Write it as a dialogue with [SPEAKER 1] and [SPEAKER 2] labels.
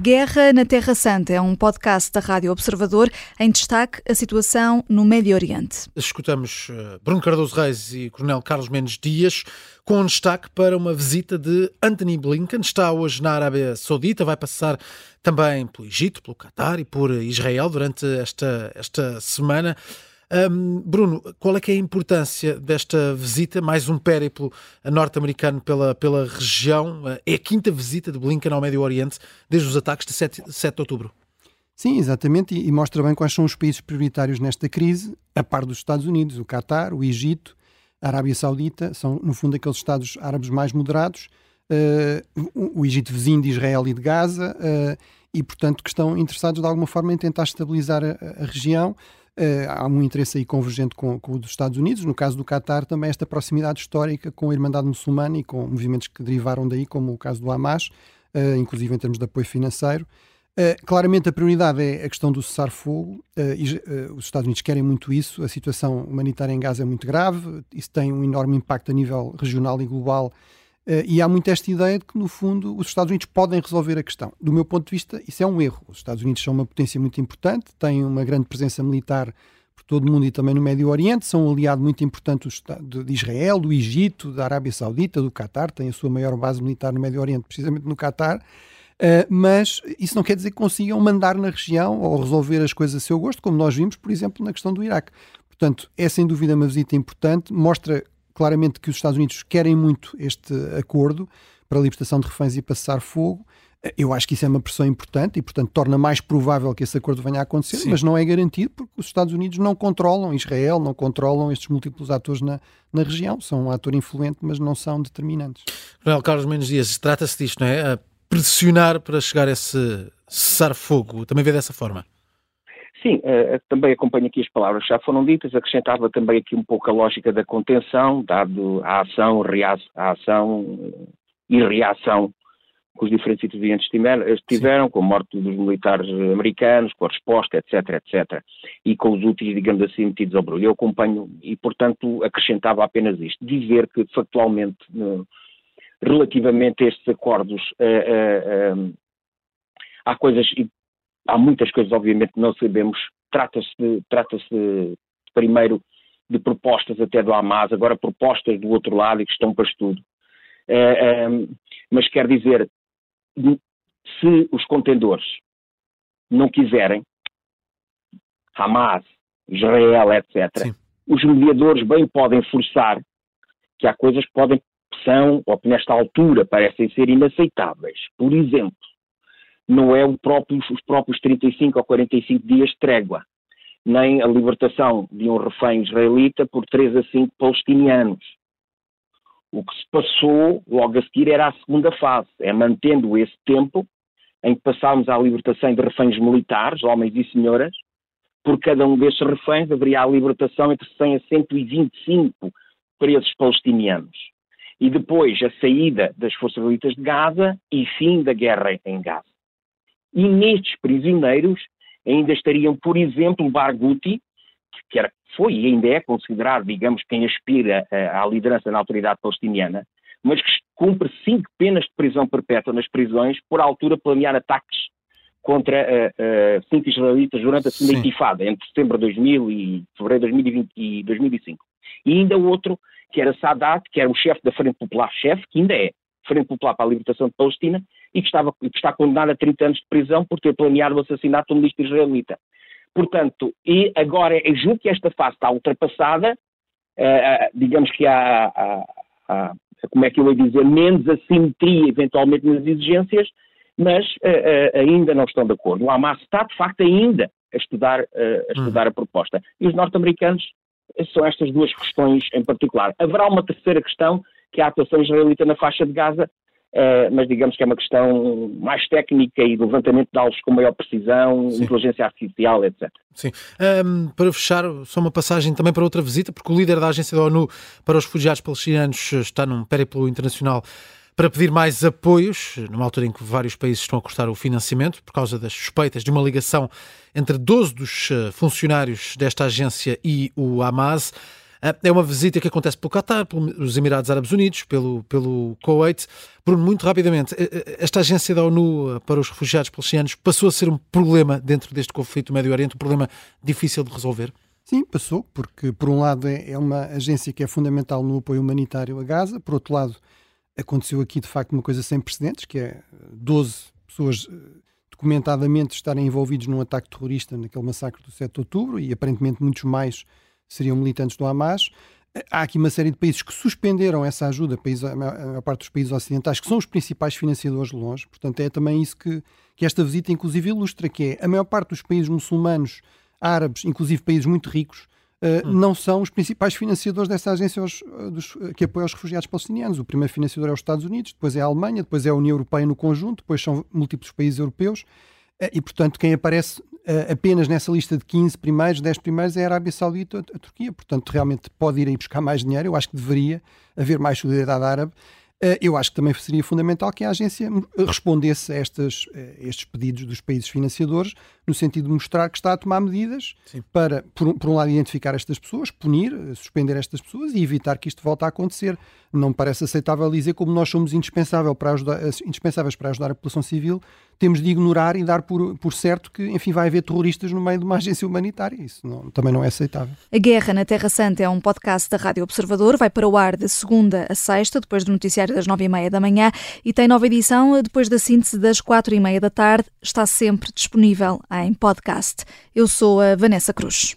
[SPEAKER 1] Guerra na Terra Santa é um podcast da Rádio Observador em destaque a situação no Médio Oriente.
[SPEAKER 2] Escutamos eh, Bruno Cardoso Reis e Coronel Carlos Mendes Dias com destaque para uma visita de Anthony Blinken. Está hoje na Arábia Saudita, vai passar também pelo Egito, pelo Qatar e por Israel durante esta, esta semana. Um, Bruno, qual é que é a importância desta visita? Mais um périplo norte-americano pela, pela região. É a quinta visita de Blinken ao Médio Oriente desde os ataques de 7, 7 de outubro.
[SPEAKER 3] Sim, exatamente, e, mostra bem quais são os países prioritários nesta crise, a par dos Estados Unidos, o Qatar, o Egito, a Arábia Saudita, são no fundo aqueles Estados árabes mais moderados, uh, o, o, Egito vizinho de Israel e de Gaza, uh, e portanto que estão interessados de alguma forma em tentar estabilizar a, a região. Uh, há um interesse aí convergente com, com, o dos Estados Unidos. No caso do Qatar, também esta proximidade histórica com a Irmandade Muçulmana e com movimentos que derivaram daí, como o caso do Hamas, uh, inclusive em termos de apoio financeiro. Uh, claramente a prioridade é a questão do cessar-fogo. os Estados Unidos querem muito isso. A situação humanitária em Gaza é muito grave. Isso tem um enorme impacto a nível regional e global Uh, e há muito esta ideia de que, no fundo, os Estados Unidos podem resolver a questão. Do meu ponto de vista, isso é um erro. Os Estados Unidos são uma potência muito importante, têm uma grande presença militar por todo o mundo e também no Médio Oriente, são um aliado muito importante de Israel, do Egito, da Arábia Saudita, do Qatar, tem a sua maior base militar no Médio Oriente, precisamente no Qatar. Uh, mas isso não quer dizer que consigam mandar na região ou resolver as coisas a seu gosto, como nós vimos, por exemplo, na questão do Iraque. Portanto, é sem dúvida uma visita importante, mostra claramente que os Estados Unidos querem muito este acordo para a libertação de reféns e passar fogo. Eu acho que isso é uma pressão importante e, portanto, torna mais provável que esse acordo venha a acontecer, Sim. mas não é garantido porque os Estados Unidos não controlam Israel, não controlam estes múltiplos atores na, na região. São um ator influente, mas não são determinantes.
[SPEAKER 2] Coronel Carlos Mendes Dias, trata-se disto, não é? A pressionar para chegar a esse cessar-fogo. Também vê dessa forma?
[SPEAKER 4] Sim, uh, também acompanho aqui as palavras que já foram ditas, acrescentava também aqui um pouco a lógica da contenção, dado a ação, a ação e reação que os diferentes intervenientes tiveram, com a morte dos militares americanos, com a resposta, etc, etc, e com os úteis, digamos assim, metidos ao brulho. Eu acompanho e, portanto, acrescentava apenas isto, dizer que, factualmente, relativamente a estes acordos, há coisas, há muitas coisas, obviamente, que não sabemos. Trata-se de, trata de, primeiro, de propostas até do Hamas, agora propostas do outro lado e que estão para estudo. Uh, mas quer dizer, se os contendores não quiserem, Hamas, Israel, etc., Sim. os mediadores bem podem forçar que há coisas que podem, são, ou que nesta altura parecem ser inaceitáveis. Por exemplo, não é próprio, os próprios 35 ou 45 dias de trégua, nem a libertação de um refém israelita por 3 a 5 palestinianos. O que se passou logo a seguir era a segunda fase, é mantendo esse tempo em que passámos à libertação de reféns militares, homens e senhoras, por cada um desses reféns haveria a libertação entre 100 a 125 presos palestinianos. E depois a saída das forças israelitas de Gaza e fim da guerra em Gaza. E nestes prisioneiros ainda estariam, por exemplo, Barghouti, que era, foi e ainda é considerado, digamos, quem aspira à liderança na autoridade palestiniana, mas que cumpre cinco penas de prisão perpétua nas prisões por altura planear ataques contra uh, uh, cinco israelitas durante a segunda intifada, entre setembro de 2000 e fevereiro de 2020 e 2005. E ainda outro, que era Sadat, que era o chefe da Frente Popular, chefe, que ainda é Frente Popular para a Libertação de Palestina, e que, estava, que está condenado a 30 anos de prisão por ter planeado o assassinato do ministro israelita. Portanto, e agora eu julgo que esta fase está ultrapassada, uh, digamos que há, há, há, como é que eu ia dizer, menos assimetria eventualmente nas exigências, mas uh, uh, ainda não estão de acordo. O Hamas está, de facto, ainda a estudar, a, estudar a proposta. E os norte-americanos são estas duas questões em particular. Haverá uma terceira questão, que é a atuação israelita na faixa de Gaza, Uh, mas digamos que é uma questão mais técnica e de levantamento de alvos com maior precisão, Sim. inteligência artificial, etc.
[SPEAKER 2] Sim. Um, para fechar, só uma passagem também para outra visita, porque o líder da Agência da ONU para os Refugiados Palestinianos está num périplo internacional para pedir mais apoios, numa altura em que vários países estão a cortar o financiamento por causa das suspeitas de uma ligação entre 12 dos eh, funcionários desta agência e o Hamas. Uh, é uma visita que acontece pelo Qatar, pelos Emirados Árabes Unidos, pelo, pelo Kuwait. Bruno, muito rapidamente, esta agência da ONU para os refugiados palestinianos passou a ser um problema dentro deste conflito do Médio Oriente, um problema difícil de resolver?
[SPEAKER 3] Sim, passou, porque por um lado é, é uma agência que é fundamental no apoio humanitário a Gaza, por outro lado aconteceu aqui de facto uma coisa sem precedentes, que é 12 pessoas documentadamente estarem envolvidos num ataque terrorista naquele massacre do 7 de outubro e aparentemente muitos mais seriam militantes do Hamas. Há aqui uma série de países que suspenderam essa ajuda, países, a maior parte dos países ocidentais, que são os principais financiadores de longe. Portanto, é também isso que, que esta visita, inclusive, ilustra, que é a maior parte dos países muçulmanos, árabes, inclusive países muito ricos, Uh, hum. não são os principais financiadores dessa agência aos, dos, que apoia os refugiados palestinianos. O primeiro financiador é os Estados Unidos, depois é a Alemanha, depois é a União Europeia no conjunto, depois são múltiplos países europeus. Uh, e, portanto, quem aparece apenas nessa lista de 15 primeiros, 10 primeiros é a Arábia Saudita a Turquia. Portanto, realmente pode ir aí buscar mais dinheiro. Eu acho que deveria haver mais solidariedade árabe. Eh, eu acho que também seria fundamental que a agência respondesse a estas, eh, estes pedidos dos países financiadores, no sentido de mostrar que está a tomar medidas Sim. para, por, por, um lado, identificar estas pessoas, punir, eh, suspender estas pessoas e evitar que isto volte a acontecer. Não me parece aceitável dizer como nós somos indispensável para ajudar, indispensáveis para ajudar a população civil, temos de ignorar e dar por, por certo que, enfim, vai haver terroristas no meio de uma agência humanitária. Isso não, também não é aceitável.
[SPEAKER 1] A Guerra na Terra Santa é um podcast da Rádio Observador, vai para o ar de segunda a sexta, depois do noticiário das nove e meia da manhã e tem nova edição depois da síntese das quatro e meia da tarde. Está sempre disponível em podcast. Eu sou a Vanessa Cruz.